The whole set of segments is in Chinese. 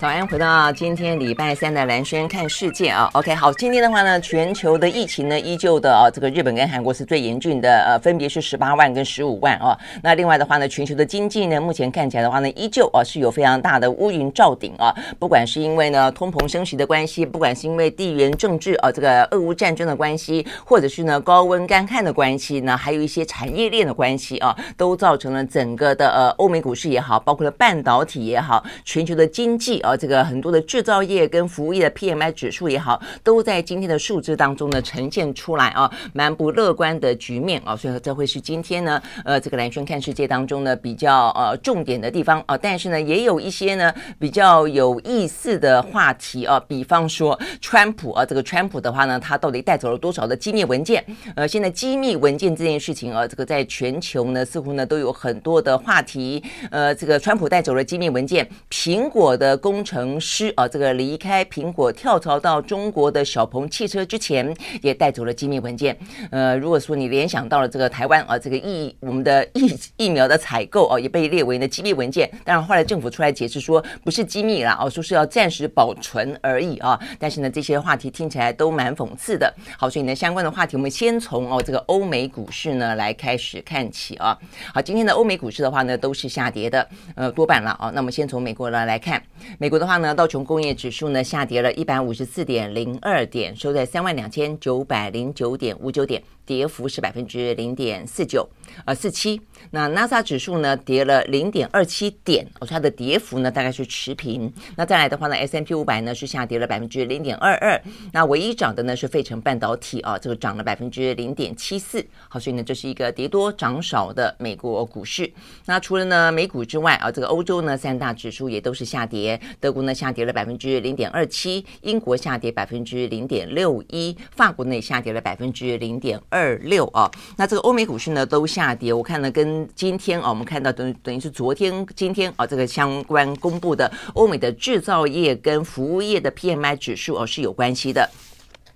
早安，回到今天礼拜三的蓝轩看世界啊。OK，好，今天的话呢，全球的疫情呢，依旧的啊，这个日本跟韩国是最严峻的，呃，分别是十八万跟十五万啊。那另外的话呢，全球的经济呢，目前看起来的话呢，依旧啊是有非常大的乌云罩顶啊。不管是因为呢通膨升息的关系，不管是因为地缘政治啊这个俄乌战争的关系，或者是呢高温干旱的关系呢，还有一些产业链的关系啊，都造成了整个的呃欧美股市也好，包括了半导体也好，全球的经济啊。啊，这个很多的制造业跟服务业的 PMI 指数也好，都在今天的数字当中呢呈现出来啊，蛮不乐观的局面啊，所以这会是今天呢，呃，这个蓝轩看世界当中呢比较呃重点的地方啊，但是呢，也有一些呢比较有意思的话题啊，比方说川普啊，这个川普的话呢，他到底带走了多少的机密文件？呃，现在机密文件这件事情啊，这个在全球呢似乎呢都有很多的话题。呃，这个川普带走了机密文件，苹果的公工程师啊，这个离开苹果跳槽到中国的小鹏汽车之前，也带走了机密文件。呃，如果说你联想到了这个台湾啊，这个疫我们的疫疫苗的采购啊，也被列为呢机密文件。当然后来政府出来解释说不是机密啦，哦，说是要暂时保存而已啊。但是呢，这些话题听起来都蛮讽刺的。好，所以呢，相关的话题我们先从哦这个欧美股市呢来开始看起啊。好，今天的欧美股市的话呢都是下跌的，呃，多半了啊。那么先从美国呢来看。美国的话呢，道琼工业指数呢下跌了一百五十四点零二点，收在三万两千九百零九点五九点。跌幅是百分之零点四九，呃四七。那纳斯达克指数呢跌了零点二七点，哦，它的跌幅呢大概是持平。那再来的话呢，S M P 五百呢是下跌了百分之零点二二。那唯一涨的呢是费城半导体啊，这个涨了百分之零点七四。好，所以呢这是一个跌多涨少的美国股市。那除了呢美股之外啊，这个欧洲呢三大指数也都是下跌。德国呢下跌了百分之零点二七，英国下跌百分之零点六一，法国呢也下跌了百分之零点二。二六啊，那这个欧美股市呢都下跌，我看呢跟今天啊，我们看到等等于是昨天、今天啊这个相关公布的欧美的制造业跟服务业的 PMI 指数哦是有关系的。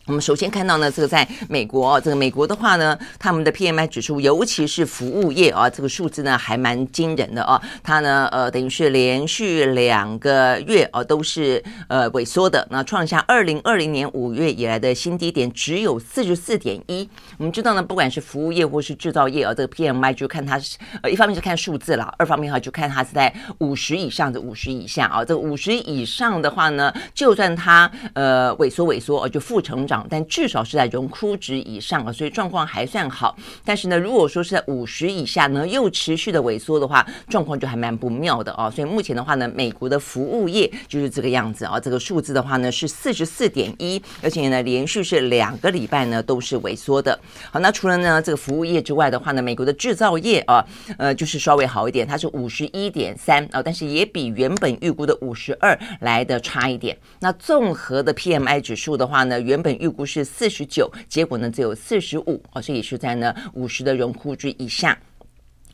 我们首先看到呢，这个在美国，这个美国的话呢，他们的 PMI 指数，尤其是服务业啊，这个数字呢还蛮惊人的啊。它呢，呃，等于是连续两个月啊都是呃萎缩的，那创下二零二零年五月以来的新低点，只有四十四点一。我们知道呢，不管是服务业或是制造业啊，这个 PMI 就看它是呃，一方面是看数字了，二方面的话就看它是在五十以上的五十以下啊。这五十以上的话呢，就算它呃萎缩萎缩哦，就负成长。但至少是在荣枯值以上啊，所以状况还算好。但是呢，如果说是在五十以下呢，又持续的萎缩的话，状况就还蛮不妙的啊。所以目前的话呢，美国的服务业就是这个样子啊。这个数字的话呢是四十四点一，而且呢连续是两个礼拜呢都是萎缩的。好，那除了呢这个服务业之外的话呢，美国的制造业啊，呃，就是稍微好一点，它是五十一点三啊，但是也比原本预估的五十二来的差一点。那综合的 PMI 指数的话呢，原本预估是四十九，结果呢只有四十五，哦，所以是在呢五十的荣枯值以下。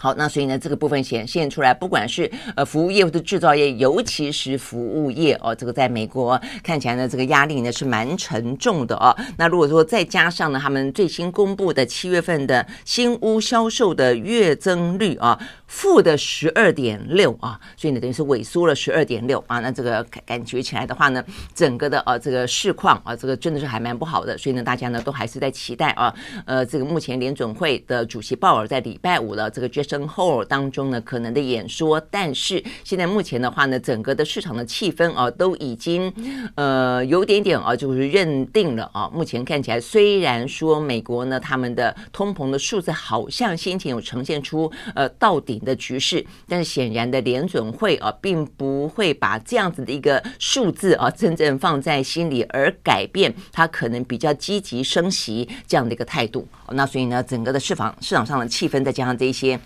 好，那所以呢，这个部分显现出来，不管是呃服务业或者制造业，尤其是服务业哦，这个在美国看起来呢，这个压力呢是蛮沉重的哦。那如果说再加上呢，他们最新公布的七月份的新屋销售的月增率啊，负的十二点六啊，所以呢等于是萎缩了十二点六啊。那这个感觉起来的话呢，整个的呃这个市况啊，这个真的是还蛮不好的。所以呢，大家呢都还是在期待啊，呃，这个目前联准会的主席鲍尔在礼拜五的这个 Jason Hall 当中呢，可能的演说，但是现在目前的话呢，整个的市场的气氛啊，都已经呃有点点啊，就是认定了啊。目前看起来，虽然说美国呢，他们的通膨的数字好像先前有呈现出呃到底的局势，但是显然的联准会啊，并不会把这样子的一个数字啊，真正放在心里而改变它可能比较积极升息这样的一个态度。那所以呢，整个的市场市场上的气氛，再加上这些。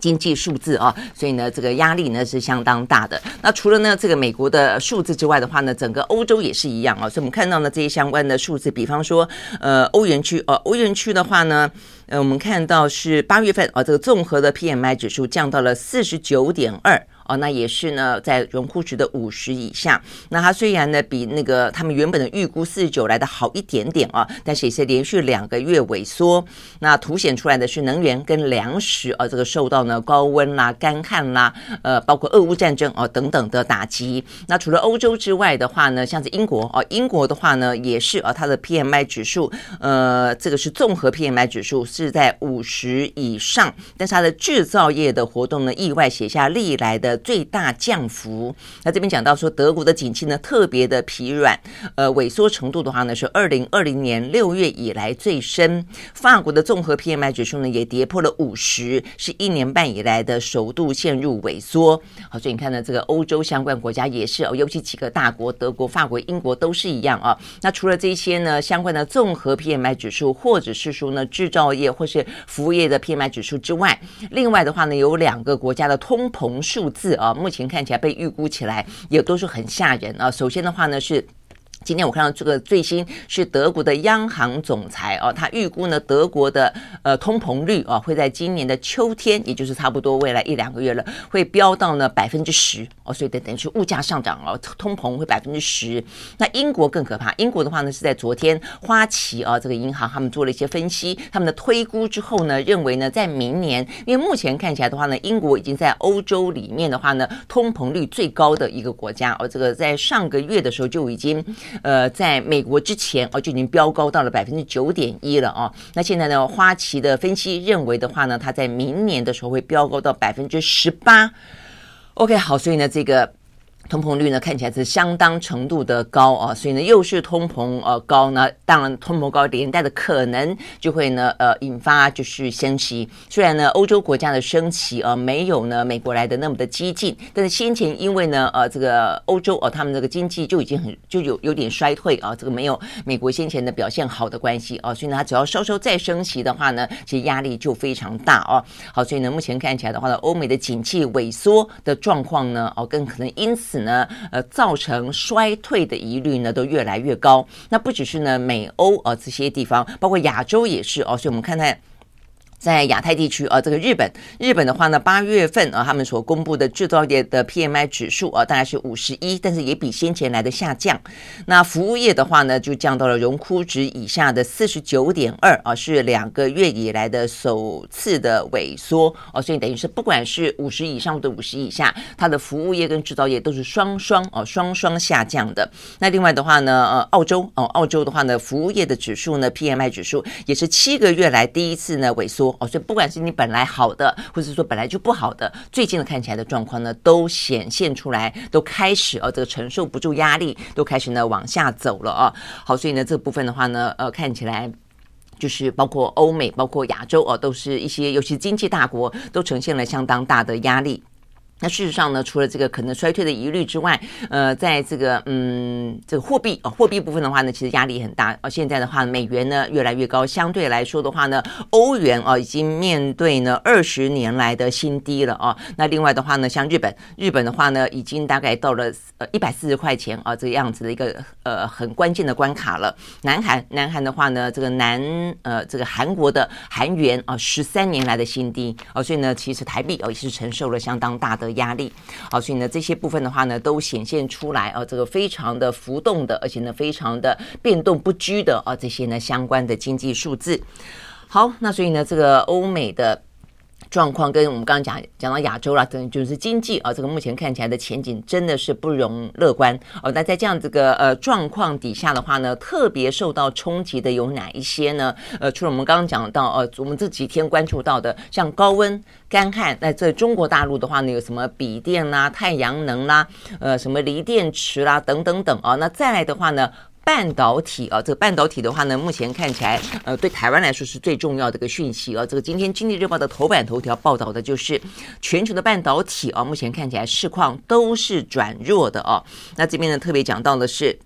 经济数字啊，所以呢，这个压力呢是相当大的。那除了呢这个美国的数字之外的话呢，整个欧洲也是一样啊。所以我们看到呢这些相关的数字，比方说呃欧元区呃，欧元区的话呢，呃我们看到是八月份啊这个综合的 PMI 指数降到了四十九点二。哦，那也是呢，在荣枯值的五十以下。那它虽然呢比那个他们原本的预估四十九来的好一点点啊，但是也是连续两个月萎缩。那凸显出来的是能源跟粮食啊，这个受到呢高温啦、干旱啦，呃，包括俄乌战争啊等等的打击。那除了欧洲之外的话呢，像是英国啊，英国的话呢也是啊，它的 PMI 指数，呃，这个是综合 PMI 指数是在五十以上，但是它的制造业的活动呢意外写下历来的。最大降幅。那这边讲到说，德国的景气呢特别的疲软，呃，萎缩程度的话呢是二零二零年六月以来最深。法国的综合 PMI 指数呢也跌破了五十，是一年半以来的首度陷入萎缩。好，所以你看呢，这个欧洲相关国家也是哦，尤其几个大国，德国、法国、英国都是一样啊。那除了这些呢，相关的综合 PMI 指数，或者是说呢制造业或是服务业的 PMI 指数之外，另外的话呢，有两个国家的通膨数字。啊，目前看起来被预估起来也都是很吓人啊。首先的话呢是。今天我看到这个最新是德国的央行总裁哦，他预估呢德国的呃通膨率啊会在今年的秋天，也就是差不多未来一两个月了，会飙到呢百分之十哦，所以等等于是物价上涨哦，通膨会百分之十。那英国更可怕，英国的话呢是在昨天花旗啊这个银行他们做了一些分析，他们的推估之后呢认为呢在明年，因为目前看起来的话呢，英国已经在欧洲里面的话呢通膨率最高的一个国家哦，这个在上个月的时候就已经。呃，在美国之前哦，就已经飙高到了百分之九点一了哦。那现在呢，花旗的分析认为的话呢，它在明年的时候会飙高到百分之十八。OK，好，所以呢，这个。通膨率呢看起来是相当程度的高啊，所以呢又是通膨呃高呢，当然通膨高连带的可能就会呢呃引发就是升息。虽然呢欧洲国家的升息呃没有呢美国来的那么的激进，但是先前因为呢呃这个欧洲哦、呃、他们这个经济就已经很就有有点衰退啊，这个没有美国先前的表现好的关系啊，所以呢它只要稍稍再升息的话呢，其实压力就非常大哦。好，所以呢目前看起来的话呢，欧美的景气萎缩的状况呢哦更可能因此。此呢，呃，造成衰退的疑虑呢，都越来越高。那不只是呢，美欧啊这些地方，包括亚洲也是哦。所以我们看看。在亚太地区啊，这个日本，日本的话呢，八月份啊，他们所公布的制造业的 PMI 指数啊，大概是五十一，但是也比先前来的下降。那服务业的话呢，就降到了荣枯值以下的四十九点二啊，是两个月以来的首次的萎缩哦。所以等于是不管是五十以上或者五十以下，它的服务业跟制造业都是双双哦，双双下降的。那另外的话呢，呃，澳洲哦，澳洲的话呢，服务业的指数呢，PMI 指数也是七个月来第一次呢萎缩。哦，所以不管是你本来好的，或者说本来就不好的，最近的看起来的状况呢，都显现出来，都开始哦，这个承受不住压力，都开始呢往下走了啊。好，所以呢这部分的话呢，呃，看起来就是包括欧美，包括亚洲哦，都是一些尤其经济大国都呈现了相当大的压力。那事实上呢，除了这个可能衰退的疑虑之外，呃，在这个嗯这个货币啊、哦、货币部分的话呢，其实压力很大。而现在的话，美元呢越来越高，相对来说的话呢，欧元啊、哦、已经面对呢二十年来的新低了啊、哦。那另外的话呢，像日本，日本的话呢，已经大概到了呃一百四十块钱啊这个样子的一个呃很关键的关卡了。南韩，南韩的话呢，这个南呃这个韩国的韩元啊十三年来的新低啊、哦，所以呢，其实台币哦也是承受了相当大的。压力，好，所以呢，这些部分的话呢，都显现出来啊，这个非常的浮动的，而且呢，非常的变动不居的啊，这些呢相关的经济数字。好，那所以呢，这个欧美的。状况跟我们刚刚讲讲到亚洲啦，等就是经济啊，这个目前看起来的前景真的是不容乐观哦。那在这样这个呃状况底下的话呢，特别受到冲击的有哪一些呢？呃，除了我们刚刚讲到呃，我们这几天关注到的，像高温、干旱，那在中国大陆的话呢，有什么笔电啦、太阳能啦、呃，什么锂电池啦等等等啊。那再来的话呢？半导体啊，这个半导体的话呢，目前看起来，呃，对台湾来说是最重要的一个讯息啊。这个今天《经济日报》的头版头条报道的就是全球的半导体啊，目前看起来市况都是转弱的啊。那这边呢，特别讲到的是。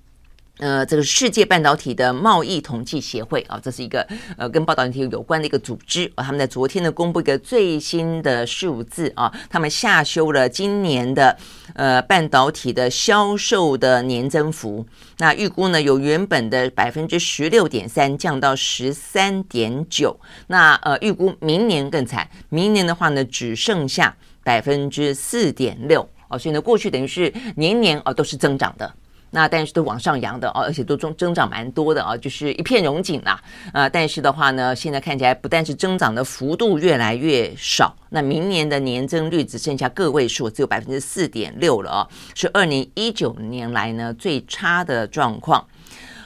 呃，这个世界半导体的贸易统计协会啊，这是一个呃跟半导体有关的一个组织啊，他们在昨天呢公布一个最新的数字啊，他们下修了今年的呃半导体的销售的年增幅，那预估呢由原本的百分之十六点三降到十三点九，那呃预估明年更惨，明年的话呢只剩下百分之四点六哦，所以呢过去等于是年年啊都是增长的。那但是都往上扬的哦，而且都增增长蛮多的啊，就是一片荣景啦。啊，但是的话呢，现在看起来不但是增长的幅度越来越少，那明年的年增率只剩下个位数，只有百分之四点六了哦，是二零一九年来呢最差的状况。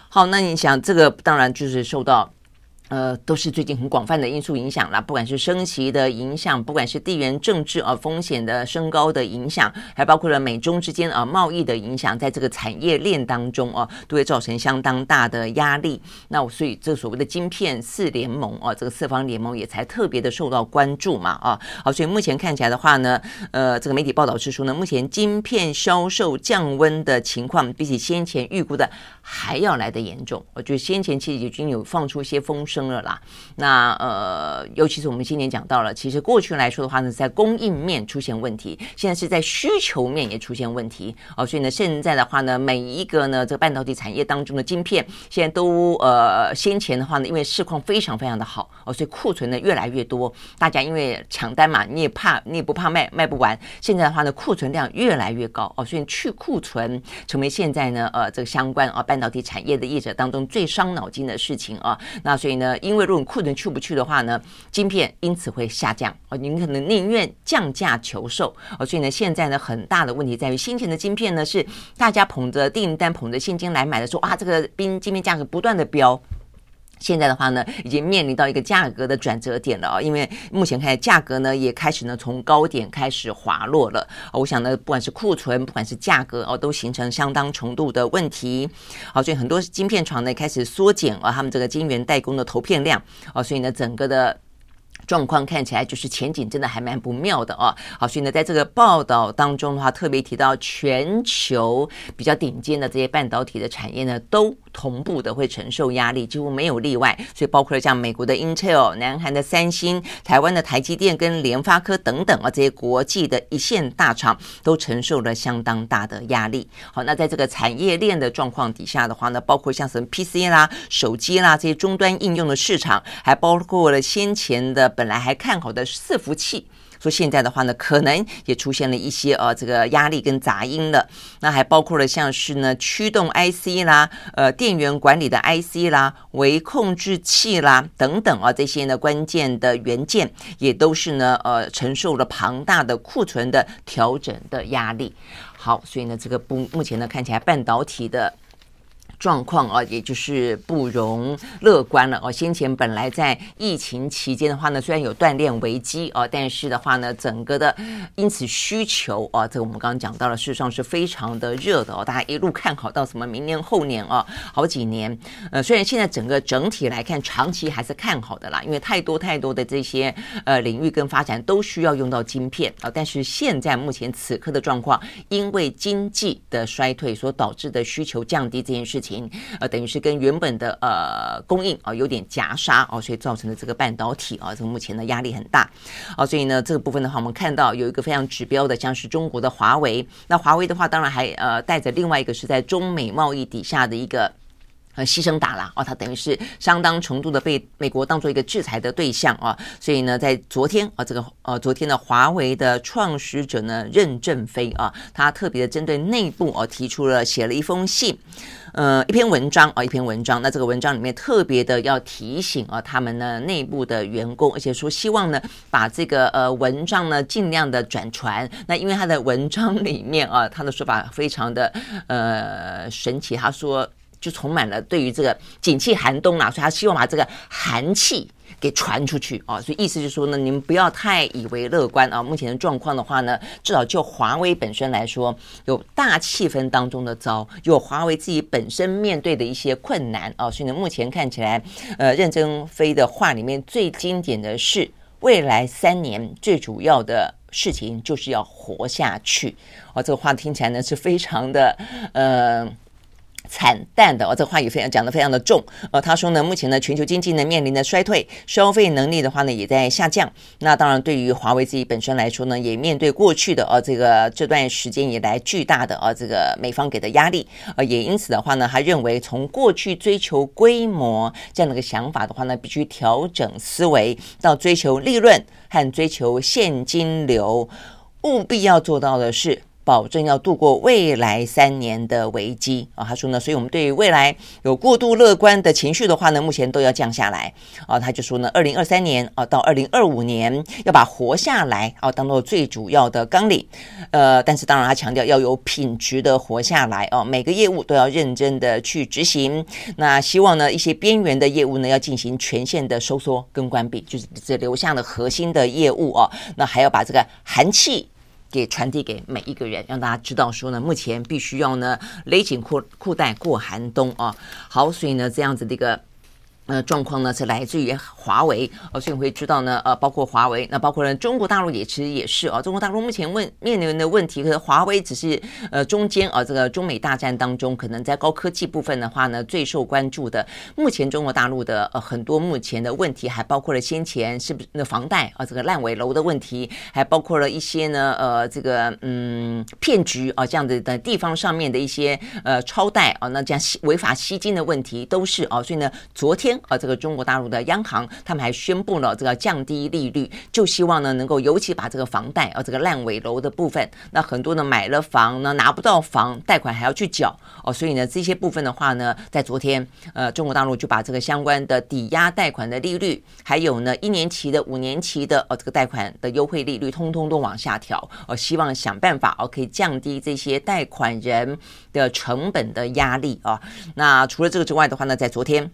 好，那你想这个当然就是受到。呃，都是最近很广泛的因素影响啦，不管是升息的影响，不管是地缘政治啊风险的升高的影响，还包括了美中之间啊贸易的影响，在这个产业链当中啊，都会造成相当大的压力。那我所以这所谓的晶片四联盟啊，这个四方联盟也才特别的受到关注嘛啊。好，所以目前看起来的话呢，呃，这个媒体报道是说呢，目前晶片销售降温的情况，比起先前预估的还要来得严重。我觉得先前其实已经有放出一些风声。了啦，那呃，尤其是我们今年讲到了，其实过去来说的话呢，在供应面出现问题，现在是在需求面也出现问题。哦，所以呢，现在的话呢，每一个呢，这个半导体产业当中的晶片，现在都呃，先前的话呢，因为市况非常非常的好哦，所以库存呢越来越多，大家因为抢单嘛，你也怕你也不怕卖卖不完，现在的话呢，库存量越来越高哦，所以去库存成为现在呢，呃，这个相关啊半导体产业的业者当中最伤脑筋的事情啊，那所以呢。因为如果库存去不去的话呢，晶片因此会下降哦，您可能宁愿降价求售哦，所以呢，现在呢，很大的问题在于，先前的晶片呢是大家捧着订单、捧着现金来买的时候，啊，这个冰晶片价格不断的飙。现在的话呢，已经面临到一个价格的转折点了啊，因为目前看价格呢也开始呢从高点开始滑落了。我想呢，不管是库存，不管是价格哦，都形成相当程度的问题。好，所以很多晶片厂呢开始缩减啊，他们这个晶圆代工的投片量啊，所以呢，整个的。状况看起来就是前景真的还蛮不妙的哦。好，所以呢，在这个报道当中的话，特别提到全球比较顶尖的这些半导体的产业呢，都同步的会承受压力，几乎没有例外。所以包括了像美国的 Intel、南韩的三星、台湾的台积电跟联发科等等啊，这些国际的一线大厂都承受了相当大的压力。好，那在这个产业链的状况底下的话呢，包括像什么 PC 啦、手机啦这些终端应用的市场，还包括了先前的。本来还看好的伺服器，说现在的话呢，可能也出现了一些呃这个压力跟杂音了。那还包括了像是呢驱动 IC 啦、呃电源管理的 IC 啦、微控制器啦等等啊，这些呢关键的元件也都是呢呃承受了庞大的库存的调整的压力。好，所以呢这个不目前呢看起来半导体的。状况啊，也就是不容乐观了哦。先前本来在疫情期间的话呢，虽然有锻炼危机哦，但是的话呢，整个的因此需求啊，这个我们刚刚讲到了，事实上是非常的热的哦。大家一路看好到什么明年后年啊，好几年。呃，虽然现在整个整体来看，长期还是看好的啦，因为太多太多的这些呃领域跟发展都需要用到晶片啊。但是现在目前此刻的状况，因为经济的衰退所导致的需求降低这件事情。呃，等于是跟原本的呃供应啊有点夹杀哦，所以造成的这个半导体啊，这个目前的压力很大啊，所以呢，这个部分的话，我们看到有一个非常指标的，像是中国的华为。那华为的话，当然还呃带着另外一个是在中美贸易底下的一个呃牺牲打啦哦，他等于是相当程度的被美国当做一个制裁的对象啊。所以呢，在昨天啊，这个呃昨天的华为的创始者呢任正非啊，他特别的针对内部啊提出了写了一封信。呃，一篇文章啊，一篇文章。那这个文章里面特别的要提醒啊，他们呢内部的员工，而且说希望呢把这个呃文章呢尽量的转传。那因为他的文章里面啊，他的说法非常的呃神奇，他说就充满了对于这个景气寒冬啊，所以他希望把这个寒气。给传出去啊，所以意思就是说呢，你们不要太以为乐观啊。目前的状况的话呢，至少就华为本身来说，有大气氛当中的糟，有华为自己本身面对的一些困难啊。所以呢，目前看起来，呃，任正非的话里面最经典的是，未来三年最主要的事情就是要活下去啊。这个话听起来呢是非常的呃。惨淡的哦，这话语非常讲得非常的重。呃，他说呢，目前呢，全球经济呢面临的衰退，消费能力的话呢也在下降。那当然，对于华为自己本身来说呢，也面对过去的呃这个这段时间以来巨大的呃这个美方给的压力，呃，也因此的话呢，他认为从过去追求规模这样的一个想法的话呢，必须调整思维，到追求利润和追求现金流，务必要做到的是。保证要度过未来三年的危机啊，他说呢，所以我们对于未来有过度乐观的情绪的话呢，目前都要降下来啊。他就说呢，二零二三年啊到二零二五年要把活下来啊当做最主要的纲领，呃，但是当然他强调要有品质的活下来哦，每个业务都要认真的去执行。那希望呢，一些边缘的业务呢要进行全线的收缩跟关闭，就是只留下了核心的业务哦。那还要把这个寒气。给传递给每一个人，让大家知道说呢，目前必须要呢勒紧裤裤带过寒冬啊。好，所以呢，这样子的一个。呃，状况呢是来自于华为，呃，所以你会知道呢，呃，包括华为，那包括呢中国大陆也其实也是啊，中国大陆目前问面临的问题，可是华为只是呃中间啊，这个中美大战当中，可能在高科技部分的话呢最受关注的。目前中国大陆的呃很多目前的问题，还包括了先前是不是那房贷啊这个烂尾楼的问题，还包括了一些呢呃这个嗯骗局啊这样子的地方上面的一些呃超贷啊，那这样违法吸金的问题都是啊，所以呢昨天。啊，这个中国大陆的央行，他们还宣布了这个降低利率，就希望呢能够尤其把这个房贷，啊，这个烂尾楼的部分，那很多呢买了房呢拿不到房，贷款还要去缴哦，所以呢这些部分的话呢，在昨天，呃，中国大陆就把这个相关的抵押贷款的利率，还有呢一年期的、五年期的，呃，这个贷款的优惠利率，通通都往下调，呃，希望想办法哦，可以降低这些贷款人的成本的压力啊。那除了这个之外的话呢，在昨天。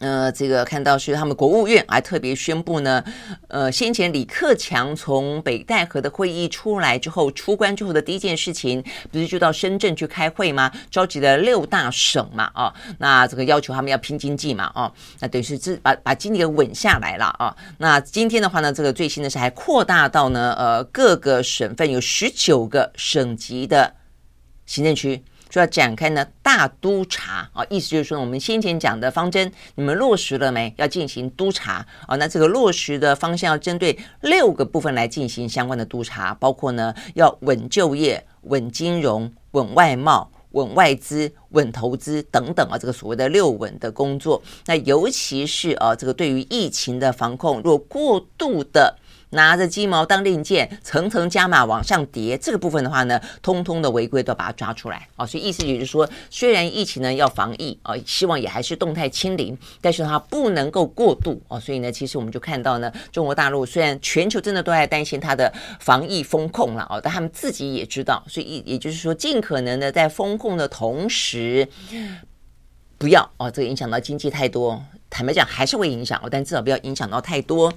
呃，这个看到是他们国务院还特别宣布呢，呃，先前李克强从北戴河的会议出来之后，出关之后的第一件事情，不是就到深圳去开会吗？召集了六大省嘛，啊，那这个要求他们要拼经济嘛，啊，那等于是这把把经济给稳下来了啊。那今天的话呢，这个最新的是还扩大到呢，呃，各个省份有十九个省级的行政区。就要展开呢大督查啊，意思就是说，我们先前讲的方针，你们落实了没？要进行督查啊。那这个落实的方向要针对六个部分来进行相关的督查，包括呢要稳就业、稳金融、稳外贸、稳外资、稳投资等等啊，这个所谓的六稳的工作。那尤其是啊，这个对于疫情的防控，若过度的。拿着鸡毛当令箭，层层加码往上叠，这个部分的话呢，通通的违规都要把它抓出来啊。所以意思也就是说，虽然疫情呢要防疫啊，希望也还是动态清零，但是它不能够过度啊。所以呢，其实我们就看到呢，中国大陆虽然全球真的都在担心它的防疫风控了啊，但他们自己也知道，所以也就是说，尽可能的在风控的同时，不要哦，这个影响到经济太多。坦白讲，还是会影响哦，但至少不要影响到太多。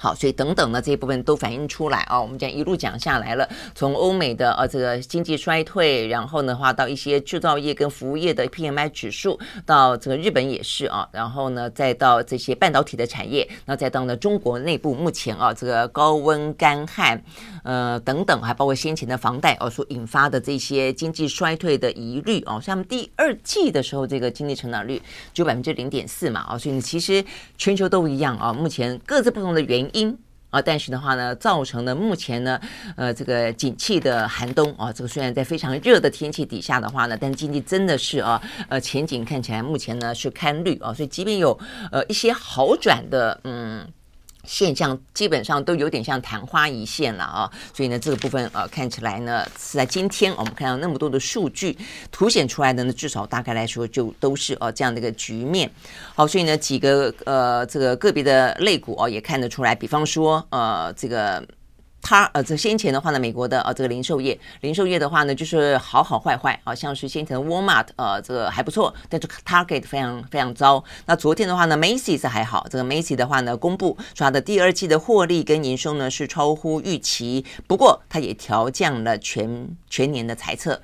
好，所以等等呢，这一部分都反映出来啊。我们讲一路讲下来了，从欧美的呃这个经济衰退，然后的话到一些制造业跟服务业的 PMI 指数，到这个日本也是啊，然后呢再到这些半导体的产业，那再到呢中国内部目前啊这个高温干旱，呃等等，还包括先前的房贷哦所引发的这些经济衰退的疑虑啊，像第二季的时候这个经济成长率只有百分之零点四嘛啊，所以其实全球都一样啊，目前各自不同的原因。因啊，但是的话呢，造成了目前呢，呃，这个景气的寒冬啊，这个虽然在非常热的天气底下的话呢，但经济真的是啊，呃，前景看起来目前呢是堪虑啊，所以即便有呃一些好转的，嗯。现象基本上都有点像昙花一现了啊，所以呢，这个部分啊看起来呢是在今天我们看到那么多的数据凸显出来的呢，至少大概来说就都是呃这样的一个局面。好，所以呢几个呃这个个别的类股啊也看得出来，比方说呃这个。它呃，这先前的话呢，美国的呃这个零售业，零售业的话呢，就是好好坏坏好，像是先前的 Walmart 呃这个还不错，但是 Target 非常非常糟。那昨天的话呢，Macy's 还好，这个 Macy 的话呢，公布说它的第二季的获利跟营收呢是超乎预期，不过它也调降了全全年的财测。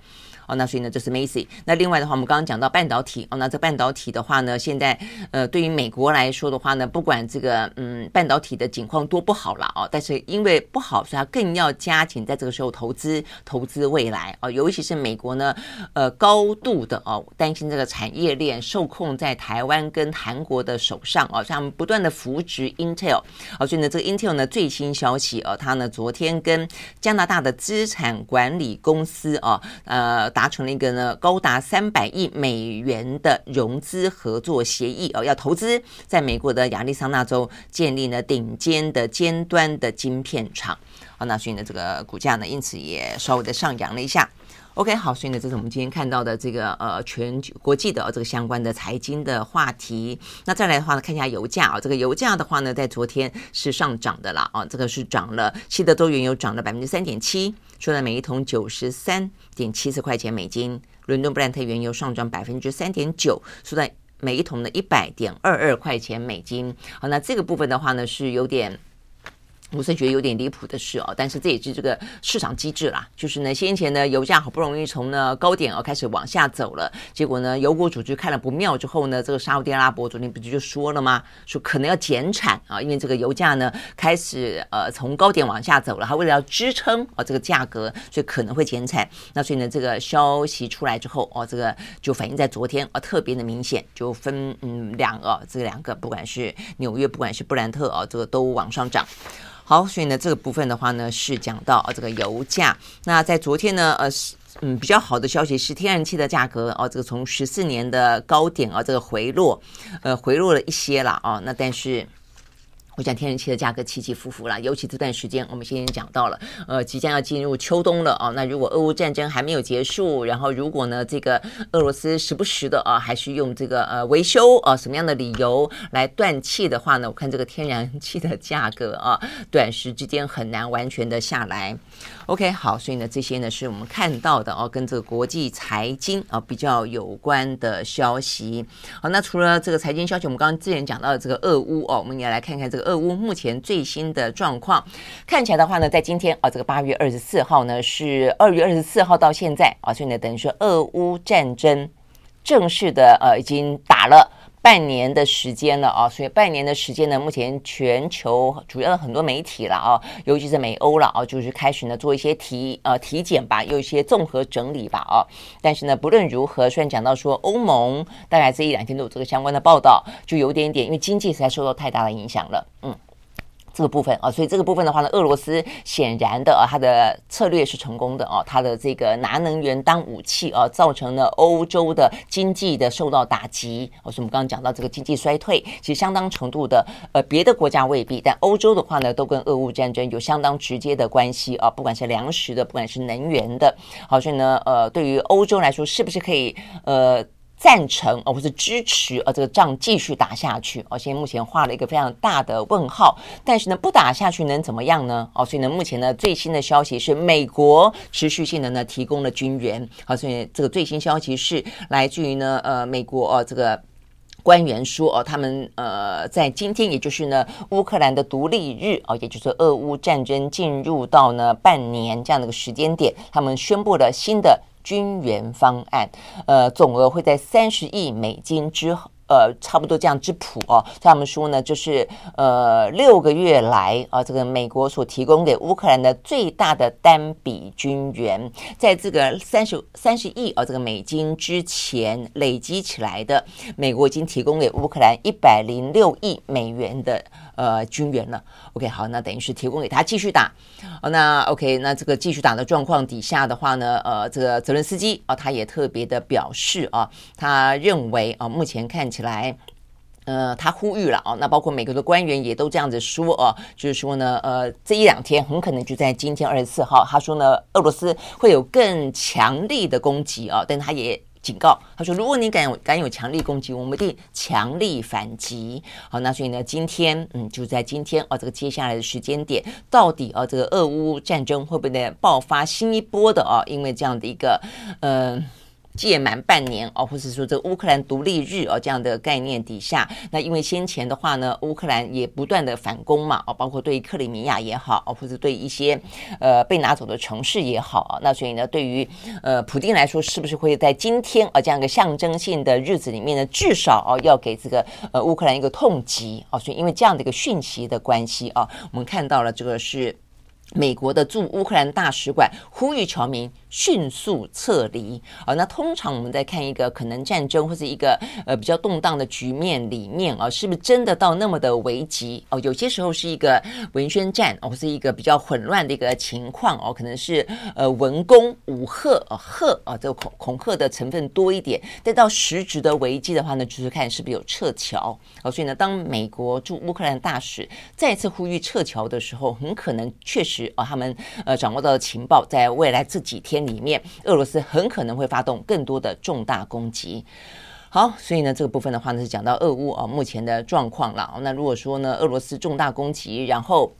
哦，那所以呢，这是 Macy。那另外的话，我们刚刚讲到半导体哦，那这半导体的话呢，现在呃，对于美国来说的话呢，不管这个嗯半导体的景况多不好了哦，但是因为不好，所以它更要加紧在这个时候投资，投资未来哦，尤其是美国呢，呃，高度的哦担心这个产业链受控在台湾跟韩国的手上哦，像不断的扶植 Intel 哦，所以呢，这个 Intel 呢最新消息哦，它呢昨天跟加拿大的资产管理公司哦，呃。达成了一个呢高达三百亿美元的融资合作协议哦，要投资在美国的亚利桑那州建立呢顶尖的尖端的晶片厂啊，那所以呢这个股价呢因此也稍微的上扬了一下。OK，好，所以呢这是我们今天看到的这个呃全球国际的这个相关的财经的话题。那再来的话呢，看一下油价啊，这个油价的话呢在昨天是上涨的啦啊，这个是涨了，西德州原油涨了百分之三点七。说在每一桶九十三点七四块钱美金，伦敦布兰特原油上涨百分之三点九，说在每一桶的一百点二二块钱美金。好，那这个部分的话呢是有点。我是觉得有点离谱的事哦，但是这也是这个市场机制啦。就是呢，先前呢油价好不容易从呢高点哦开始往下走了，结果呢油国组织看了不妙之后呢，这个沙乌地阿拉伯昨天不是就说了吗？说可能要减产啊，因为这个油价呢开始呃从高点往下走了，它为了要支撑啊这个价格，所以可能会减产。那所以呢这个消息出来之后哦，这个就反映在昨天啊特别的明显，就分嗯两个这两个，不管是纽约，不管是布兰特啊，这个都往上涨。好，所以呢，这个部分的话呢，是讲到这个油价。那在昨天呢，呃，嗯，比较好的消息是天然气的价格哦，这个从十四年的高点啊，这个回落，呃，回落了一些了啊。那但是。我讲天然气的价格起起伏伏啦，尤其这段时间，我们先讲到了，呃，即将要进入秋冬了啊。那如果俄乌战争还没有结束，然后如果呢，这个俄罗斯时不时的啊，还是用这个呃维修啊什么样的理由来断气的话呢，我看这个天然气的价格啊，短时之间很难完全的下来。OK，好，所以呢，这些呢是我们看到的哦，跟这个国际财经啊比较有关的消息。好，那除了这个财经消息，我们刚刚之前讲到的这个俄乌哦，我们也来看看这个俄乌目前最新的状况。看起来的话呢，在今天啊，这个八月二十四号呢是二月二十四号到现在啊，所以呢，等于说俄乌战争正式的呃已经打了。半年的时间了啊，所以半年的时间呢，目前全球主要的很多媒体了啊，尤其是美欧了啊，就是开始呢做一些体呃体检吧，有一些综合整理吧啊。但是呢，不论如何，虽然讲到说欧盟大概这一两天都有这个相关的报道，就有点点，因为经济实在受到太大的影响了，嗯。这个部分啊，所以这个部分的话呢，俄罗斯显然的啊，它的策略是成功的啊，它的这个拿能源当武器啊，造成了欧洲的经济的受到打击。所以我们刚刚讲到这个经济衰退，其实相当程度的呃，别的国家未必，但欧洲的话呢，都跟俄乌战争有相当直接的关系啊，不管是粮食的，不管是能源的。好，所以呢，呃，对于欧洲来说，是不是可以呃？赞成而不是支持，而这个仗继续打下去。哦，现在目前画了一个非常大的问号。但是呢，不打下去能怎么样呢？哦，所以呢，目前呢最新的消息是美国持续性的呢提供了军援。好，所以这个最新消息是来自于呢呃美国哦这个官员说哦，他们呃在今天也就是呢乌克兰的独立日哦，也就是俄乌战争进入到呢半年这样的一个时间点，他们宣布了新的。军援方案，呃，总额会在三十亿美金之。呃，差不多这样之谱哦。他们说呢，就是呃六个月来啊，这个美国所提供给乌克兰的最大的单笔军援，在这个三十三十亿啊这个美金之前累积起来的，美国已经提供给乌克兰一百零六亿美元的呃军援了。OK，好，那等于是提供给他继续打。那 OK，那这个继续打的状况底下的话呢，呃，这个泽伦斯基啊，他也特别的表示啊，他认为啊，目前看。起来，呃，他呼吁了啊，那包括美国的官员也都这样子说啊，就是说呢，呃，这一两天很可能就在今天二十四号，他说呢，俄罗斯会有更强力的攻击啊，但他也警告，他说，如果你敢有敢有强力攻击，我们一定强力反击。好，那所以呢，今天，嗯，就在今天哦，这个接下来的时间点，到底啊，这个俄乌战争会不会爆发新一波的啊？因为这样的一个，嗯、呃。届满半年哦，或者说这乌克兰独立日哦这样的概念底下，那因为先前的话呢，乌克兰也不断的反攻嘛哦，包括对克里米亚也好，或者对一些呃被拿走的城市也好，那所以呢，对于呃普丁来说，是不是会在今天啊这样一个象征性的日子里面呢，至少哦要给这个呃乌克兰一个痛击哦，所以因为这样的一个讯息的关系啊，我们看到了这个是美国的驻乌克兰大使馆呼吁侨民。迅速撤离啊！那通常我们在看一个可能战争或者一个呃比较动荡的局面里面啊，是不是真的到那么的危急哦？有些时候是一个文宣战哦，是一个比较混乱的一个情况哦，可能是呃文攻武吓啊吓啊，这个恐恐吓的成分多一点。但到实质的危机的话呢，就是看是不是有撤侨哦。所以呢，当美国驻乌克兰大使再次呼吁撤侨的时候，很可能确实啊，他们呃掌握到的情报，在未来这几天。里面，俄罗斯很可能会发动更多的重大攻击。好，所以呢，这个部分的话呢，是讲到俄乌啊目前的状况了。那如果说呢，俄罗斯重大攻击，然后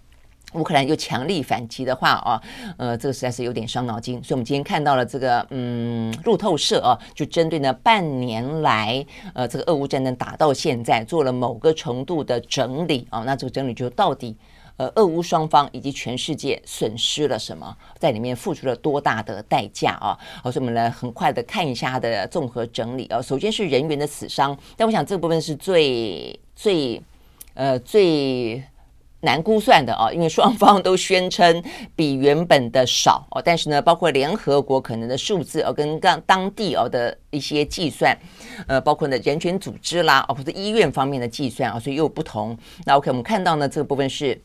乌克兰又强力反击的话啊，呃，这个实在是有点伤脑筋。所以，我们今天看到了这个，嗯，路透社啊，就针对呢半年来，呃，这个俄乌战争打到现在，做了某个程度的整理啊。那这个整理就到底。呃，俄乌双方以及全世界损失了什么，在里面付出了多大的代价啊？好，所以我们来很快的看一下它的综合整理啊。首先是人员的死伤，但我想这个部分是最最呃最难估算的啊，因为双方都宣称比原本的少哦。但是呢，包括联合国可能的数字哦，跟当当地哦的一些计算，呃，包括呢人权组织啦，哦或者医院方面的计算啊，所以又不同。那 OK，我们看到呢这个部分是。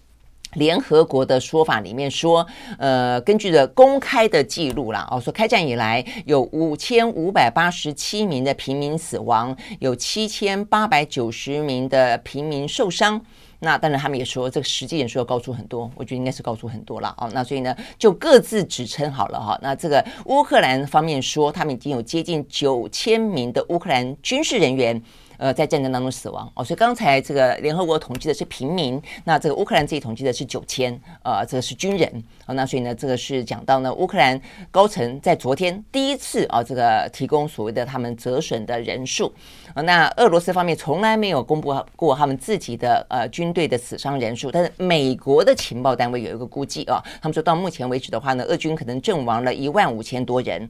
联合国的说法里面说，呃，根据的公开的记录啦，哦，说开战以来有五千五百八十七名的平民死亡，有七千八百九十名的平民受伤。那当然，他们也说这个实际人数要高出很多，我觉得应该是高出很多了哦。那所以呢，就各自指称好了哈。那这个乌克兰方面说，他们已经有接近九千名的乌克兰军事人员。呃，在战争当中死亡。哦，所以刚才这个联合国统计的是平民，那这个乌克兰自己统计的是九千，呃，这个是军人。哦，那所以呢，这个是讲到呢，乌克兰高层在昨天第一次啊，这个提供所谓的他们折损的人数，那俄罗斯方面从来没有公布过他们自己的呃军队的死伤人数，但是美国的情报单位有一个估计啊，他们说到目前为止的话呢，俄军可能阵亡了一万五千多人。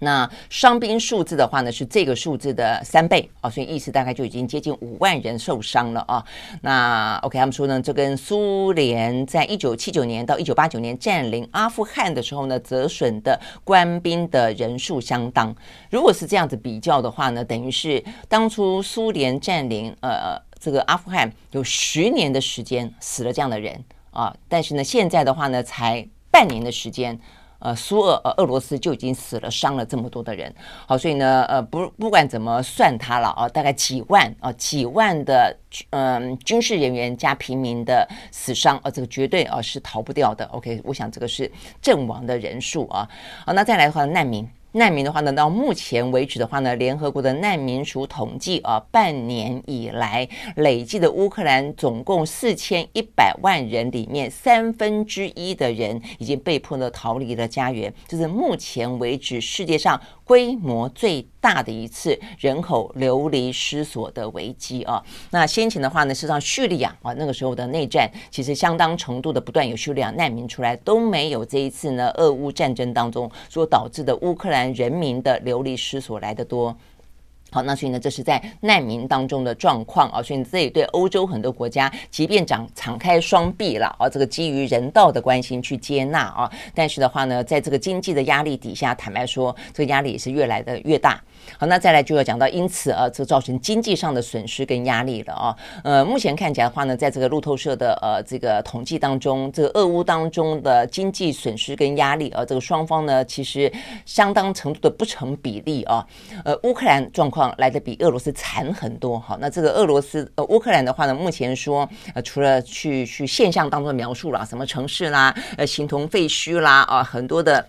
那伤兵数字的话呢，是这个数字的三倍啊，所以意思大概就已经接近五万人受伤了啊。那 OK，他们说呢，这跟苏联在一九七九年到一九八九年占领阿富汗的时候呢，折损的官兵的人数相当。如果是这样子比较的话呢，等于是当初苏联占领呃这个阿富汗有十年的时间死了这样的人啊，但是呢，现在的话呢，才半年的时间。呃，苏俄呃，俄罗斯就已经死了伤了这么多的人，好，所以呢，呃，不不管怎么算它了啊，大概几万啊，几万的嗯、军事人员加平民的死伤啊，这个绝对啊是逃不掉的。OK，我想这个是阵亡的人数啊，好，那再来的话，难民。难民的话呢，到目前为止的话呢，联合国的难民署统计啊，半年以来累计的乌克兰总共四千一百万人里面，三分之一的人已经被迫呢逃离了家园，这是目前为止世界上规模最大的一次人口流离失所的危机啊。那先前的话呢，是让叙利亚啊，那个时候的内战其实相当程度的不断有叙利亚难民出来，都没有这一次呢俄乌战争当中所导致的乌克兰。人民的流离失所来的多，好，那所以呢，这是在难民当中的状况啊，所以你这也对欧洲很多国家，即便讲敞开双臂了啊，这个基于人道的关心去接纳啊，但是的话呢，在这个经济的压力底下，坦白说，这个压力也是越来的越大。好，那再来就要讲到，因此啊，这造成经济上的损失跟压力了啊。呃，目前看起来的话呢，在这个路透社的呃这个统计当中，这个俄乌当中的经济损失跟压力啊，这个双方呢其实相当程度的不成比例啊。呃，乌克兰状况来得比俄罗斯惨很多。好，那这个俄罗斯呃乌克兰的话呢，目前说呃除了去去现象当中描述啦，什么城市啦，呃形同废墟啦啊，很多的。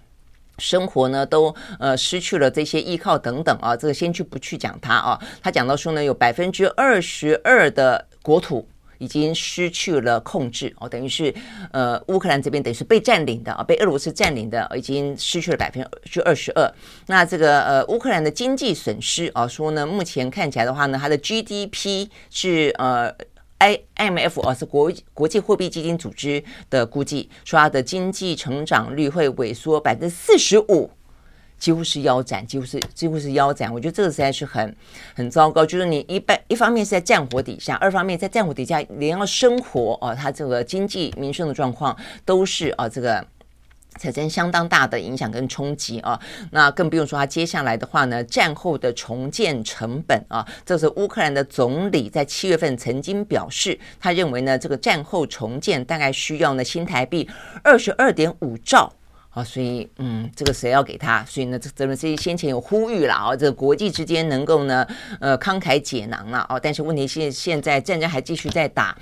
生活呢都呃失去了这些依靠等等啊，这个先去不去讲它啊。他讲到说呢，有百分之二十二的国土已经失去了控制哦，等于是呃乌克兰这边等于是被占领的啊，被俄罗斯占领的已经失去了百分之二十二。那这个呃乌克兰的经济损失啊，说呢目前看起来的话呢，它的 GDP 是呃 IMF 啊是国国际货币基金组织的估计，说它的经济成长率会萎缩百分之四十五。几乎是腰斩，几乎是几乎是腰斩。我觉得这个实在是很很糟糕。就是你一般一方面是在战火底下，二方面在战火底下，连要生活啊，它这个经济民生的状况都是啊，这个产生相当大的影响跟冲击啊。那更不用说他接下来的话呢，战后的重建成本啊，这是乌克兰的总理在七月份曾经表示，他认为呢，这个战后重建大概需要呢新台币二十二点五兆。啊，所以嗯，这个谁要给他？所以呢，这泽连斯基先前有呼吁了啊，这国际之间能够呢，呃，慷慨解囊了啊。但是问题现，现在战争还继续在打，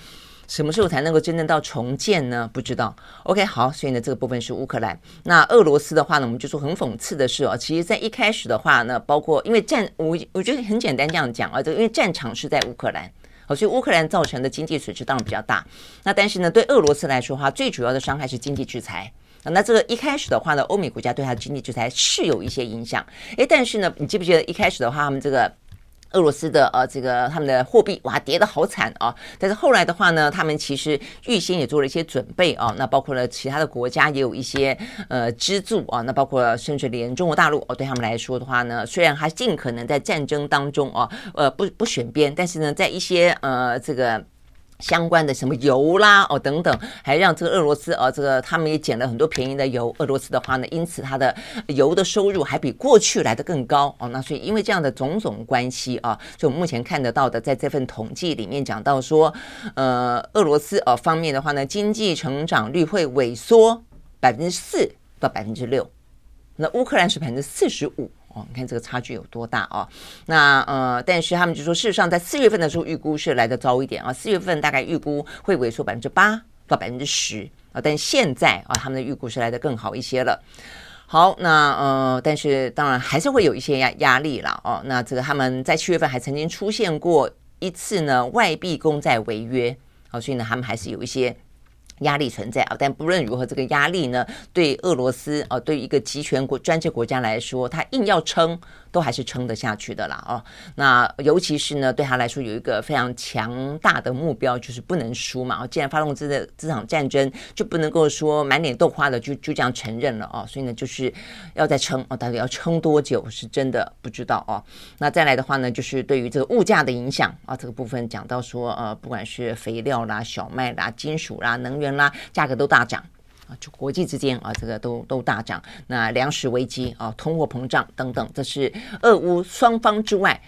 什么时候才能够真正到重建呢？不知道。OK，好，所以呢，这个部分是乌克兰。那俄罗斯的话呢，我们就说很讽刺的是哦，其实在一开始的话呢，包括因为战，我我觉得很简单这样讲啊，这因为战场是在乌克兰，好，所以乌克兰造成的经济损失当然比较大。那但是呢，对俄罗斯来说的话，最主要的伤害是经济制裁。那这个一开始的话呢，欧美国家对它的经济制裁是有一些影响，诶，但是呢，你记不记得一开始的话，他们这个俄罗斯的呃这个他们的货币哇跌得好惨啊，但是后来的话呢，他们其实预先也做了一些准备啊，那包括了其他的国家也有一些呃资助啊，那包括甚至连中国大陆哦，对他们来说的话呢，虽然还尽可能在战争当中啊，呃不不选边，但是呢，在一些呃这个。相关的什么油啦哦等等，还让这个俄罗斯啊，这个他们也捡了很多便宜的油。俄罗斯的话呢，因此它的油的收入还比过去来得更高哦。那所以因为这样的种种关系啊，就我们目前看得到的，在这份统计里面讲到说，呃，俄罗斯呃方面的话呢，经济成长率会萎缩百分之四到百分之六，那乌克兰是百分之四十五。哦，你看这个差距有多大啊？那呃，但是他们就说，事实上在四月份的时候预估是来得糟一点啊，四月份大概预估会萎缩百分之八到百分之十啊，但现在啊，他们的预估是来得更好一些了。好，那呃，但是当然还是会有一些压压力了哦。那这个他们在七月份还曾经出现过一次呢，外币公债违约啊，所以呢，他们还是有一些。压力存在啊，但不论如何，这个压力呢，对俄罗斯啊，对一个集权国专制国家来说，他硬要撑。都还是撑得下去的啦哦，那尤其是呢，对他来说有一个非常强大的目标，就是不能输嘛。哦既然发动这个这场战争，就不能够说满脸豆花的就就这样承认了哦。所以呢，就是要再撑哦，到底要撑多久是真的不知道哦。那再来的话呢，就是对于这个物价的影响啊，这个部分讲到说呃，不管是肥料啦、小麦啦、金属啦、能源啦，价格都大涨。就国际之间啊，这个都都大涨。那粮食危机啊，通货膨胀等等，这是俄乌双方之外，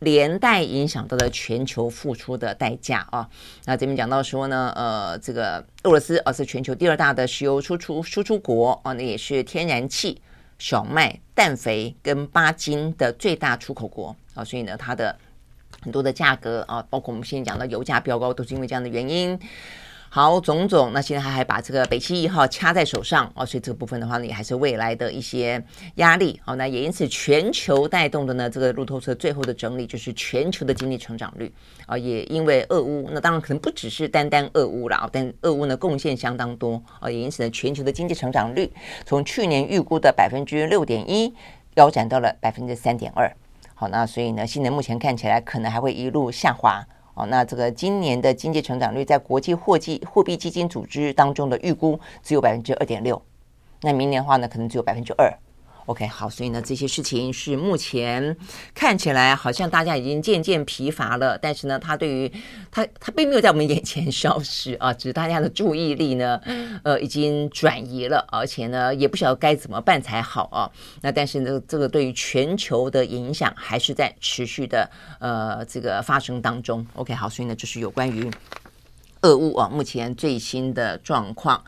连带影响到了全球付出的代价啊。那这边讲到说呢，呃，这个俄罗斯啊是全球第二大的石油输出输出国啊，那也是天然气、小麦、氮肥跟巴金的最大出口国啊，所以呢，它的很多的价格啊，包括我们现在讲的油价飙高，都是因为这样的原因。好，种种，那现在他还把这个北溪一号掐在手上哦，所以这个部分的话呢，也还是未来的一些压力。好，那也因此全球带动的呢，这个路透社最后的整理就是全球的经济成长率啊，也因为俄乌，那当然可能不只是单单俄乌了，但俄乌呢贡献相当多啊，也因此呢，全球的经济成长率从去年预估的百分之六点一腰斩到了百分之三点二。好，那所以呢，现在目前看起来可能还会一路下滑。哦，那这个今年的经济成长率在国际货币货币基金组织当中的预估只有百分之二点六，那明年的话呢，可能只有百分之二。OK，好，所以呢，这些事情是目前看起来好像大家已经渐渐疲乏了，但是呢，它对于它它并没有在我们眼前消失啊，只是大家的注意力呢，呃，已经转移了，而且呢，也不晓得该怎么办才好啊。那但是呢，这个对于全球的影响还是在持续的呃这个发生当中。OK，好，所以呢，就是有关于俄乌啊目前最新的状况。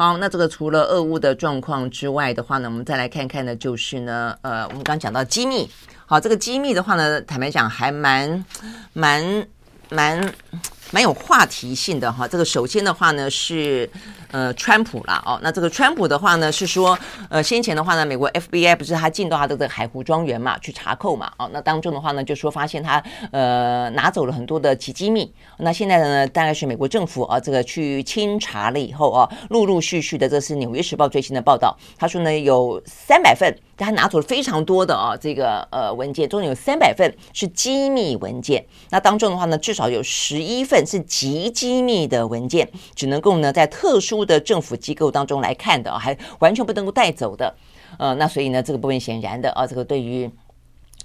好，那这个除了俄乌的状况之外的话呢，我们再来看看呢，就是呢，呃，我们刚刚讲到机密，好，这个机密的话呢，坦白讲还蛮蛮蛮蛮有话题性的哈。这个首先的话呢是呃川普啦哦，那这个川普的话呢是说呃先前的话呢，美国 FBI 不是他进到他的这个海湖庄园嘛去查扣嘛哦，那当中的话呢就说发现他呃拿走了很多的机密。那现在呢大概是美国政府啊这个去清查了以后啊，陆陆续续的，这是《纽约时报》最新的报道，他说呢有三百份。他拿走了非常多的啊，这个呃文件，中有三百份是机密文件。那当中的话呢，至少有十一份是极机密的文件，只能够呢在特殊的政府机构当中来看的，还完全不能够带走的。呃，那所以呢，这个部分显然的啊，这个对于。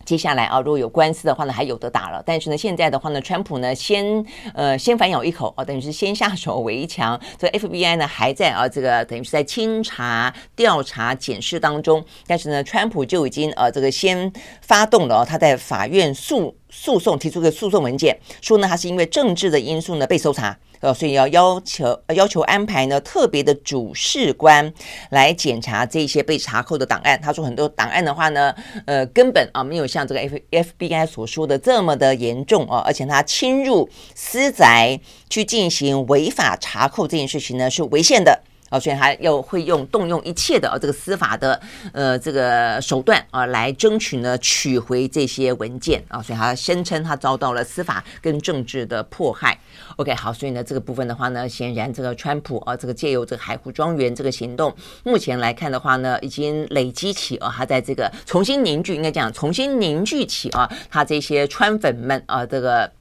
接下来啊，如果有官司的话呢，还有得打了。但是呢，现在的话呢，川普呢先呃先反咬一口啊，等于是先下手为强。这个 FBI 呢还在啊，这个等于是在清查、调查、检视当中。但是呢，川普就已经呃这个先发动了，他在法院诉诉讼提出个诉讼文件，说呢他是因为政治的因素呢被搜查。呃，所以要要求要求安排呢特别的主事官来检查这些被查扣的档案。他说很多档案的话呢，呃，根本啊没有像这个 F FBI 所说的这么的严重啊，而且他侵入私宅去进行违法查扣这件事情呢是违宪的。啊，所以还要会用动用一切的啊，这个司法的呃这个手段啊，来争取呢取回这些文件啊，所以他声称他遭到了司法跟政治的迫害。OK，好，所以呢这个部分的话呢，显然这个川普啊，这个借由这个海湖庄园这个行动，目前来看的话呢，已经累积起啊，他在这个重新凝聚，应该讲重新凝聚起啊，他这些川粉们啊，这个。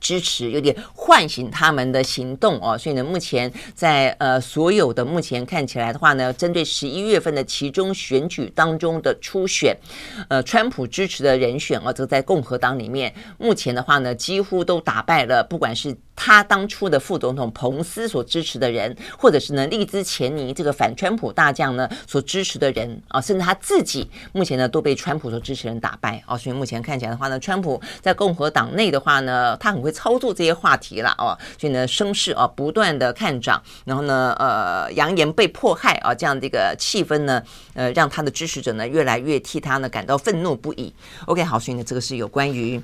支持有点唤醒他们的行动哦，所以呢，目前在呃所有的目前看起来的话呢，针对十一月份的其中选举当中的初选，呃，川普支持的人选啊，则在共和党里面，目前的话呢，几乎都打败了，不管是。他当初的副总统彭斯所支持的人，或者是呢利兹钱尼这个反川普大将呢所支持的人啊，甚至他自己目前呢都被川普所支持人打败啊，所以目前看起来的话呢，川普在共和党内的话呢，他很会操作这些话题了哦，所以呢声势啊不断的看涨，然后呢呃扬言被迫害啊这样的一个气氛呢，呃让他的支持者呢越来越替他呢感到愤怒不已。OK，好，所以呢这个是有关于。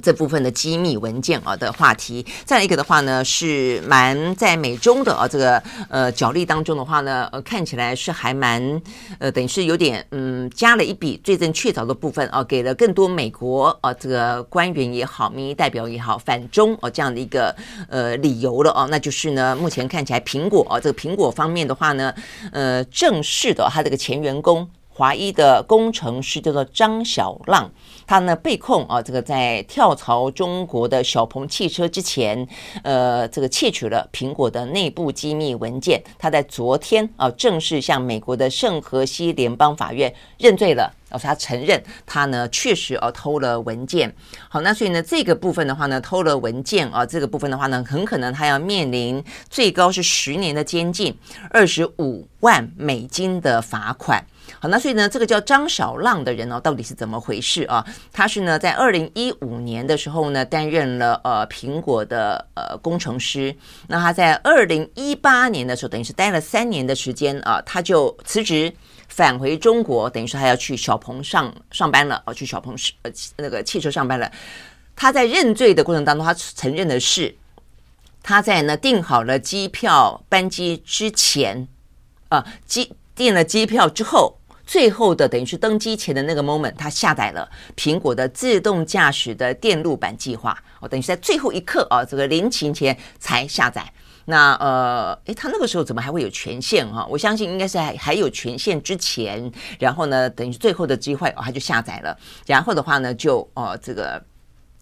这部分的机密文件啊的话题，再来一个的话呢，是蛮在美中的啊这个呃角力当中的话呢，呃看起来是还蛮呃等于是有点嗯加了一笔罪证确凿的部分啊，给了更多美国啊这个官员也好，民意代表也好，反中啊这样的一个呃理由了啊，那就是呢目前看起来苹果啊这个苹果方面的话呢，呃正式的他这个前员工。华裔的工程师叫做张小浪，他呢被控啊，这个在跳槽中国的小鹏汽车之前，呃，这个窃取了苹果的内部机密文件。他在昨天啊正式向美国的圣荷西联邦法院认罪了，而且他承认他呢确实啊偷了文件。好，那所以呢这个部分的话呢，偷了文件啊，这个部分的话呢，很可能他要面临最高是十年的监禁，二十五万美金的罚款。好，那所以呢，这个叫张小浪的人呢、哦，到底是怎么回事啊？他是呢，在二零一五年的时候呢，担任了呃苹果的呃工程师。那他在二零一八年的时候，等于是待了三年的时间啊，他就辞职返回中国，等于说他要去小鹏上上班了，哦，去小鹏是呃那个汽车上班了。他在认罪的过程当中，他承认的是他在呢订好了机票班机之前啊机。订了机票之后，最后的等于是登机前的那个 moment，他下载了苹果的自动驾驶的电路板计划。哦，等于是在最后一刻啊，这个临行前才下载。那呃，诶，他那个时候怎么还会有权限哈？我相信应该是还还有权限之前，然后呢，等于是最后的机会哦，他就下载了。然后的话呢，就哦、这个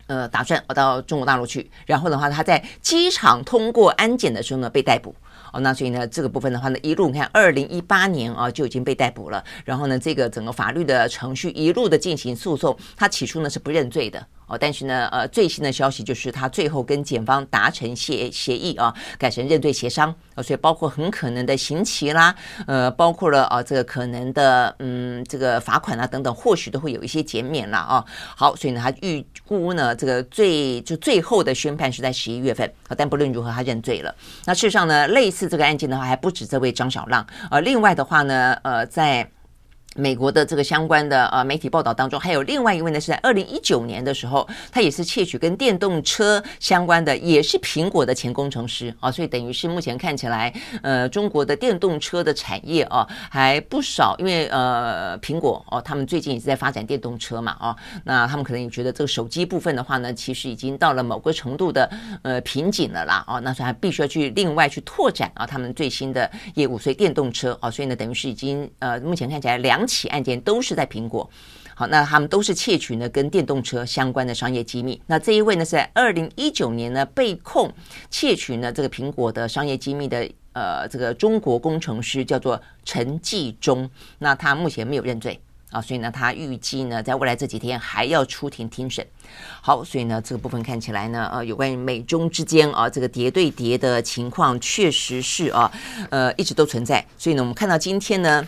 呃打算到中国大陆去。然后的话，他在机场通过安检的时候呢，被逮捕。那所以呢，这个部分的话呢，一路你看，二零一八年啊就已经被逮捕了，然后呢，这个整个法律的程序一路的进行诉讼，他起初呢是不认罪的。哦，但是呢，呃，最新的消息就是他最后跟检方达成协协议啊，改成认罪协商啊，所以包括很可能的刑期啦，呃，包括了啊这个可能的嗯这个罚款啊等等，或许都会有一些减免了啊。好，所以呢，他预估呢这个最就最后的宣判是在十一月份啊，但不论如何，他认罪了。那事实上呢，类似这个案件的话，还不止这位张小浪，呃，另外的话呢，呃，在。美国的这个相关的呃媒体报道当中，还有另外一位呢，是在二零一九年的时候，他也是窃取跟电动车相关的，也是苹果的前工程师啊，所以等于是目前看起来，呃，中国的电动车的产业啊还不少，因为呃苹果哦，他们最近也是在发展电动车嘛啊，那他们可能也觉得这个手机部分的话呢，其实已经到了某个程度的呃瓶颈了啦啊，那所以还必须要去另外去拓展啊他们最新的业务，所以电动车啊，所以呢等于是已经呃目前看起来两。起案件都是在苹果，好，那他们都是窃取呢跟电动车相关的商业机密。那这一位呢是在二零一九年呢被控窃取呢这个苹果的商业机密的呃这个中国工程师叫做陈继忠，那他目前没有认罪啊，所以呢他预计呢在未来这几天还要出庭听审。好，所以呢这个部分看起来呢呃有关于美中之间啊这个叠对叠的情况确实是啊呃一直都存在。所以呢我们看到今天呢。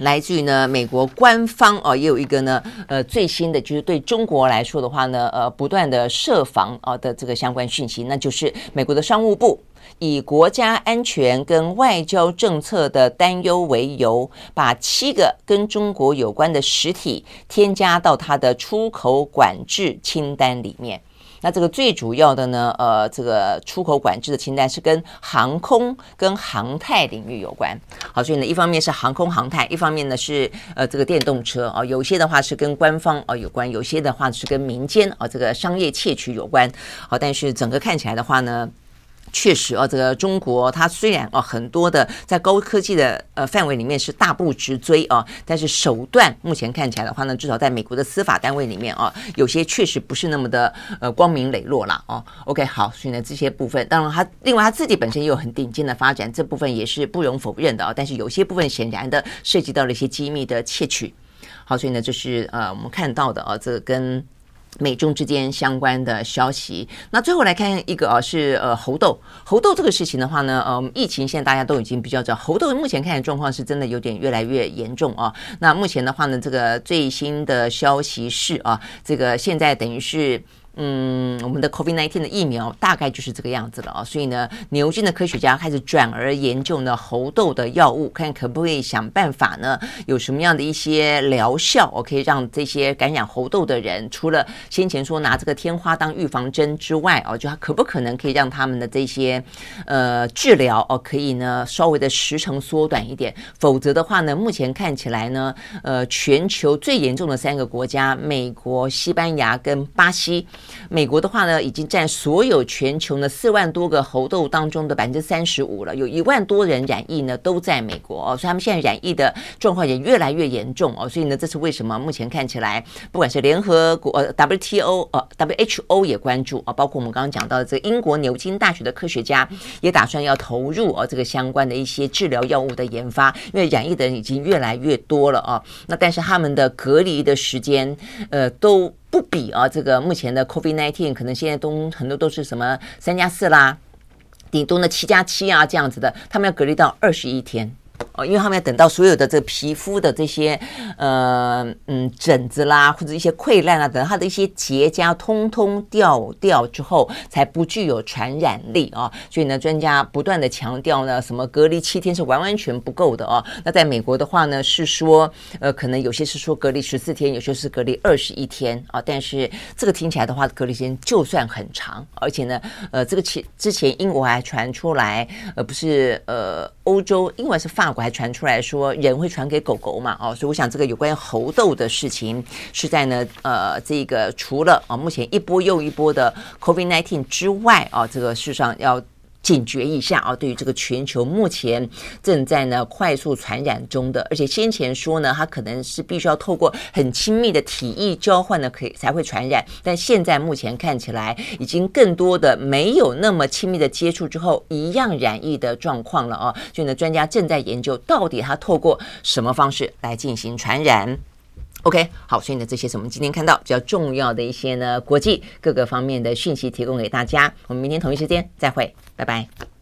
来自于呢美国官方哦，也有一个呢呃最新的，就是对中国来说的话呢，呃不断的设防啊的这个相关讯息，那就是美国的商务部以国家安全跟外交政策的担忧为由，把七个跟中国有关的实体添加到它的出口管制清单里面。那这个最主要的呢，呃，这个出口管制的清单是跟航空跟航太领域有关。好，所以呢，一方面是航空航太，一方面呢是呃这个电动车啊，有些的话是跟官方啊有关，有些的话是跟民间啊这个商业窃取有关。好，但是整个看起来的话呢。确实啊，这个中国它虽然啊很多的在高科技的呃范围里面是大步直追啊，但是手段目前看起来的话呢，至少在美国的司法单位里面啊，有些确实不是那么的呃光明磊落了哦。OK，好，所以呢这些部分，当然他另外他自己本身也有很顶尖的发展，这部分也是不容否认的啊。但是有些部分显然的涉及到了一些机密的窃取。好，所以呢这是呃我们看到的啊，这跟。美中之间相关的消息，那最后来看一个啊，是呃猴痘，猴痘这个事情的话呢，呃，疫情现在大家都已经比较早，猴痘目前看的状况是真的有点越来越严重啊。那目前的话呢，这个最新的消息是啊，这个现在等于是。嗯，我们的 COVID-19 的疫苗大概就是这个样子了啊，所以呢，牛津的科学家开始转而研究呢猴痘的药物，看可不可以想办法呢，有什么样的一些疗效，我可以让这些感染猴痘的人，除了先前说拿这个天花当预防针之外，哦，就他可不可能可以让他们的这些呃治疗哦，可以呢稍微的时程缩短一点，否则的话呢，目前看起来呢，呃，全球最严重的三个国家，美国、西班牙跟巴西。美国的话呢，已经占所有全球呢四万多个猴痘当中的百分之三十五了，有一万多人染疫呢，都在美国哦，所以他们现在染疫的状况也越来越严重哦，所以呢，这是为什么目前看起来，不管是联合国呃 WTO 呃 WHO 也关注啊，包括我们刚刚讲到的这个英国牛津大学的科学家也打算要投入哦这个相关的一些治疗药物的研发，因为染疫的人已经越来越多了啊，那但是他们的隔离的时间呃都。不比啊，这个目前的 COVID-19 可能现在都很多都是什么三加四啦，顶多呢七加七啊这样子的，他们要隔离到二十一天。哦，因为他们要等到所有的这个皮肤的这些呃嗯疹子啦，或者一些溃烂啊，等它的一些结痂通通掉掉之后，才不具有传染力啊。所以呢，专家不断的强调呢，什么隔离七天是完完全不够的哦。那在美国的话呢，是说呃，可能有些是说隔离十四天，有些是隔离二十一天啊。但是这个听起来的话，隔离时间就算很长，而且呢，呃，这个前之前英国还传出来，呃，不是呃。欧洲，英国是法我，还传出来说人会传给狗狗嘛？哦，所以我想这个有关于猴痘的事情，是在呢，呃，这个除了啊，目前一波又一波的 COVID-19 之外啊，这个事实上要。警觉一下啊！对于这个全球目前正在呢快速传染中的，而且先前说呢，它可能是必须要透过很亲密的体液交换呢，可以才会传染。但现在目前看起来，已经更多的没有那么亲密的接触之后，一样染疫的状况了啊！所以呢，专家正在研究到底它透过什么方式来进行传染。OK，好，所以呢，这些是我们今天看到比较重要的一些呢国际各个方面的讯息，提供给大家。我们明天同一时间再会。拜拜。